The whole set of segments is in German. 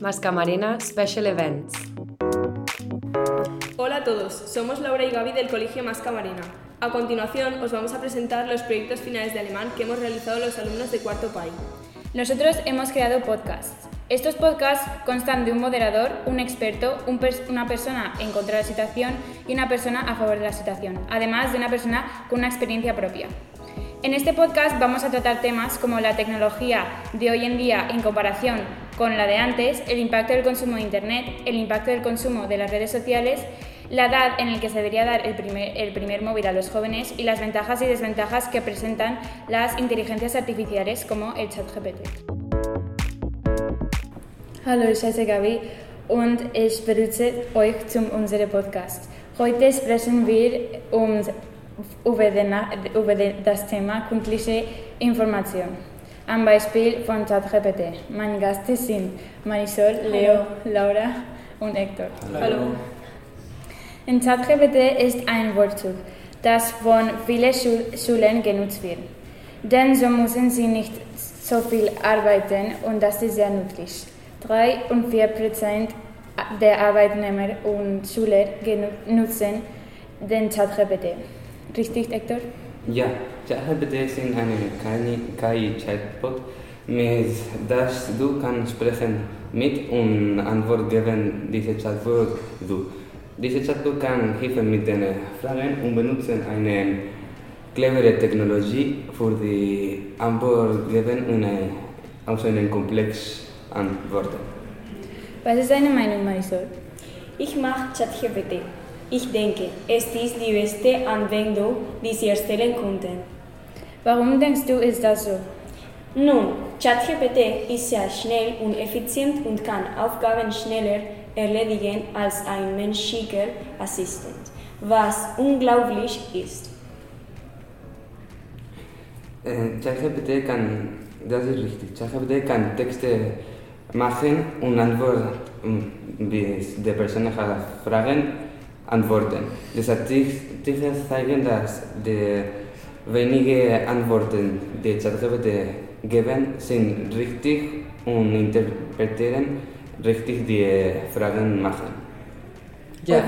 Mascamarina Special Events. Hola a todos, somos Laura y Gaby del Colegio Mascamarina. A continuación os vamos a presentar los proyectos finales de alemán que hemos realizado los alumnos de cuarto PAI. Nosotros hemos creado podcasts. Estos podcasts constan de un moderador, un experto, un pers una persona en contra de la situación y una persona a favor de la situación, además de una persona con una experiencia propia. En este podcast vamos a tratar temas como la tecnología de hoy en día en comparación con la de antes, el impacto del consumo de Internet, el impacto del consumo de las redes sociales, la edad en la que se debería dar el primer, el primer móvil a los jóvenes y las ventajas y desventajas que presentan las inteligencias artificiales como el chat GPT. Hallo, ich heiße Gabi und ich begrüße euch zum unserem Podcast. Heute sprechen wir um, über, den, über den, das Thema kundliche Information. Am Beispiel von ChatGPT. Meine Gäste sind Marisol, Leo, Laura und Hector. Hallo. In ChatGPT ist ein Wortzug, das von vielen Schul Schulen genutzt wird. Denn so müssen sie nicht so viel arbeiten und das ist sehr nützlich. 3 und 4 Prozent der Arbeitnehmer und Schüler nutzen den ChatGPT. Richtig, Hector? Ja, ChatGPT ist eine KI-Chatbot, mit das du kannst sprechen mit und Antwort geben diese Chatbot du. Diese Chatbot kann helfen mit den Fragen und benutzen eine clevere Technologie für die Antwort geben und aus einem Komplex antworten. Was ist deine Meinung, Marisol? Ich mag ChatGPT. Ich denke, es ist die beste Anwendung, die Sie erstellen könnten. Warum denkst du, ist das so? Nun, ChatGPT ist sehr schnell und effizient und kann Aufgaben schneller erledigen als ein menschlicher Assistent, was unglaublich ist. Äh, ChatGPT kann, das ist richtig, ChatGPT kann Texte machen und antworten, bis die Person hat Fragen antworten. Die Statistiken zeigen, dass die wenige Antworten, die ChatGPT geben, sind richtig und interpretieren richtig die Fragen machen. Ja.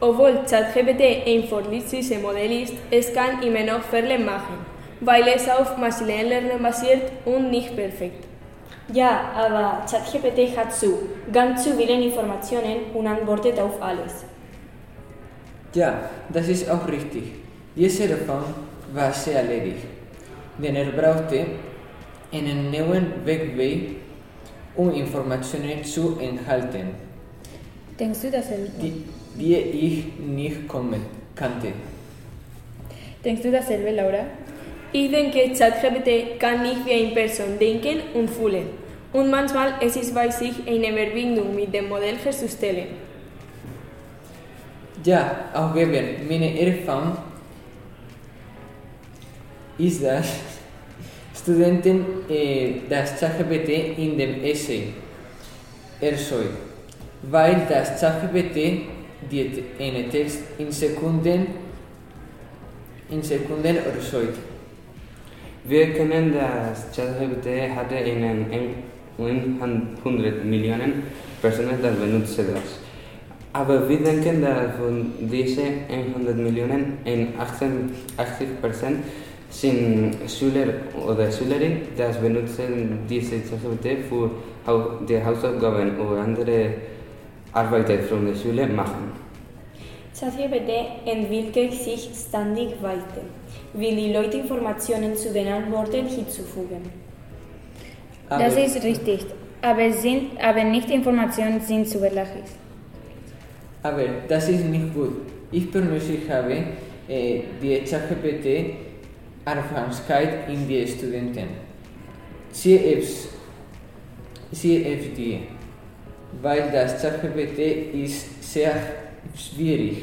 Obwohl ChatGPT ein fortschrittliches Modell ist, es kann immer noch Fehler machen, weil es auf Maschinenlernen basiert und nicht perfekt. Ja, aber ChatGPT hat zu ganz zu viele Informationen und antwortet auf alles. Ja, das ist auch richtig. Diese Reform war sehr ledig, denn er brauchte einen neuen Wegweg, um Informationen zu enthalten, Denkst du dasselbe? die, die ich nicht kommen kannte. Denkst du dasselbe, Laura? Ich denke, ChatGPT kann nicht wie eine Person denken und fühlen. Und manchmal es ist bei sich eine Verbindung mit dem Modell herzustellen. Ja, auch eben, meine Erfahrung ist, dass Studenten äh, das ChatGPT in dem Essay erzeugt, weil das ChatGPT einen Text in Sekunden, in Sekunden erzeugt. Wir kennen, dass ChatGPT hatte einen 100 Millionen Personen, das benutzen das. Aber wir denken, dass von diesen 100 Millionen in 80 Prozent sind Schüler oder Schülerinnen, das benutzen diese ChatGPT für die Hausaufgaben oder andere Arbeiten von der Schule machen. ChatGPT entwickelt sich ständig weiter, will die Leute Informationen zu den Antworten hinzufügen. Das ist richtig, aber, sind, aber nicht Informationen sind zuverlässig. Aber das ist nicht gut. Ich persönlich habe äh, die ChatGPT Aufmerksamkeit in die Studenten. CFs, CFD, weil das ChatGPT ist sehr schwierig.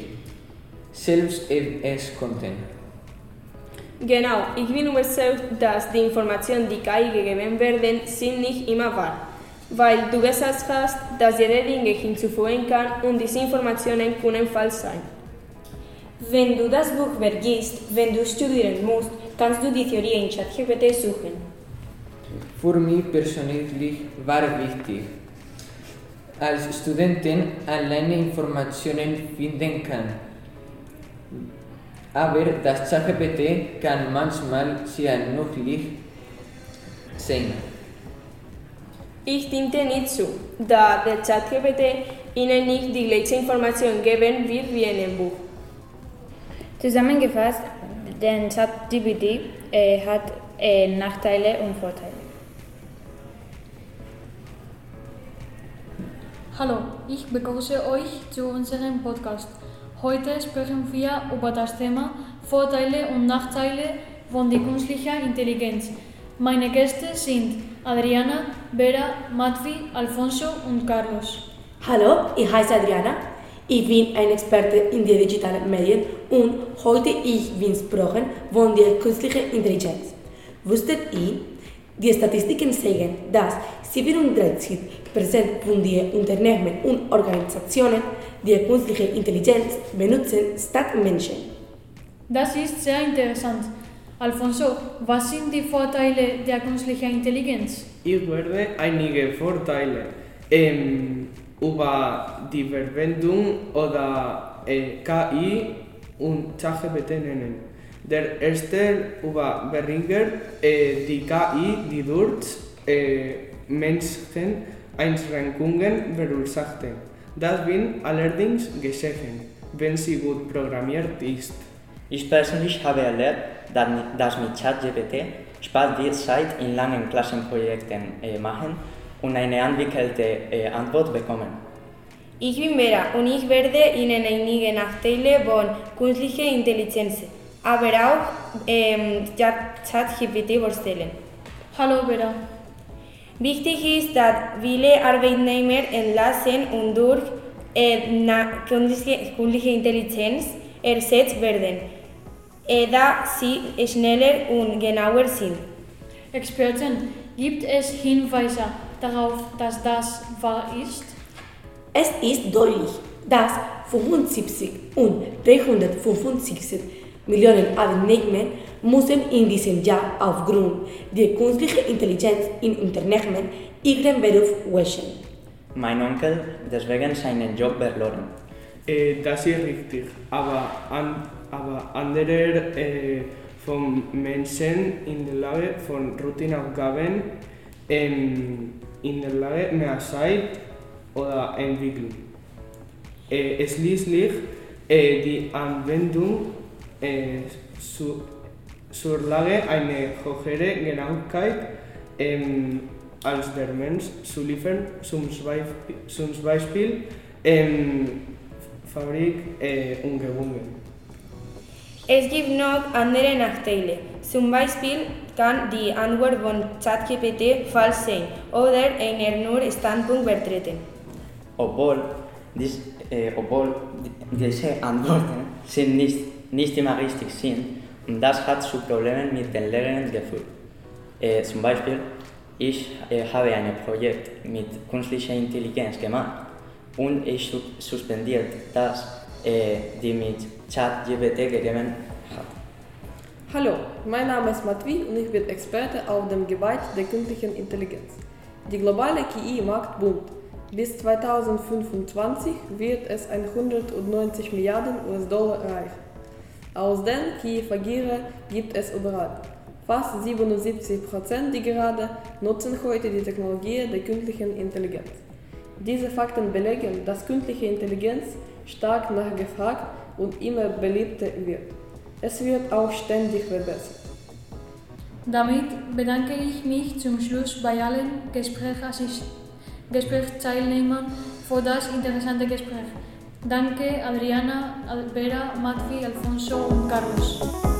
Selbst es konnten. Genau, ich bin überzeugt, dass die Informationen, die KI gegeben werden, sind nicht immer wahr. Weil du gesagt hast, dass jeder Dinge hinzufügen kann und diese Informationen können falsch sein. Wenn du das Buch vergisst, wenn du studieren musst, kannst du die Theorie in ChatGPT suchen. Für mich persönlich war wichtig, als Studentin alleine Informationen finden kann. Aber das ChatGPT kann manchmal sehr nützlich sein. Ich stimmte nicht zu, da der ChatGPT Ihnen nicht die gleiche Information geben wird wie in einem Buch. Zusammengefasst, der ChatGPT äh, hat äh, Nachteile und Vorteile. Hallo, ich begrüße euch zu unserem Podcast. Heute sprechen wir über das Thema Vorteile und Nachteile von der künstlichen Intelligenz. Meine Gäste sind Adriana, Vera, Matvi, Alfonso und Carlos. Hallo, ich heiße Adriana. Ich bin ein Experte in den digitalen Medien und heute ich bin sprechen von der künstlichen Intelligenz. Wusstet ihr, die Statistiken zeigen, dass 37 von den Unternehmen und Organisationen die künstliche Intelligenz benutzen statt Menschen. Das ist sehr interessant. Alfonso, was sind die Vorteile der künstlichen Intelligenz? Ich werde einige Vorteile ähm, über die Verwendung oder äh, KI und ChatGPT nennen. Der erste über Beringer, äh, die KI, die durch äh, Menschen Einschränkungen verursachte. Das bin allerdings geschehen, wenn sie gut programmiert ist. Ich persönlich habe erlebt, dass mit ChatGPT spart wir Zeit in langen Klassenprojekten äh, machen und eine entwickelte äh, Antwort bekommen. Ich bin Vera und ich werde Ihnen einige Nachteile von künstlicher Intelligenz, aber auch ähm, ChatGPT vorstellen. Hallo Vera. Wichtig ist, dass viele Arbeitnehmer entlassen und durch äh, künstliche Intelligenz ersetzt werden, äh, da sie schneller und genauer sind. Experten, gibt es Hinweise darauf, dass das wahr ist? Es ist deutlich, dass 75 und 375 Millionen Arbeitnehmer müssen in diesem Jahr aufgrund der künstlichen Intelligenz in Unternehmen ihren Beruf wechseln. Mein Onkel deswegen seinen Job verloren. Äh, das ist richtig, aber, an, aber andere äh, von Menschen in der Lage von Routineaufgaben ähm, in der Lage mehr Zeit oder Entwicklung. Äh, schließlich äh, die Anwendung äh, zu, zur Lage eine höhere Genauigkeit ähm, als der Mensch zu liefern, zum Beispiel, zum Beispiel ähm, Fabrik äh, umgewungen. Es gibt noch andere Nachteile. Zum Beispiel kann die Antwort von ChatGPT falsch sein oder einer nur Standpunkt vertreten. Obwohl, dies, äh, obwohl diese Antworten sind nicht, nicht immer richtig sind und das hat zu Problemen mit den Lehrern geführt. Äh, zum Beispiel, ich äh, habe ein Projekt mit künstlicher Intelligenz gemacht und ich suspendiert das, äh, die mit ChatGPT gegeben hat. Hallo, mein Name ist Matvi und ich bin Experte auf dem Gebiet der künstlichen Intelligenz. Die globale KI-Markt boomt. Bis 2025 wird es 190 Milliarden US-Dollar erreichen. Aus den KI-Vergierer gibt es überall. Fast 77 Prozent der gerade nutzen heute die Technologie der künstlichen Intelligenz. Diese Fakten belegen, dass künstliche Intelligenz stark nachgefragt und immer beliebter wird. Es wird auch ständig verbessert. Damit bedanke ich mich zum Schluss bei allen Gesprächsteilnehmern für das interessante Gespräch. Danke Adriana, Albera, Matvi, Alfonso und Carlos.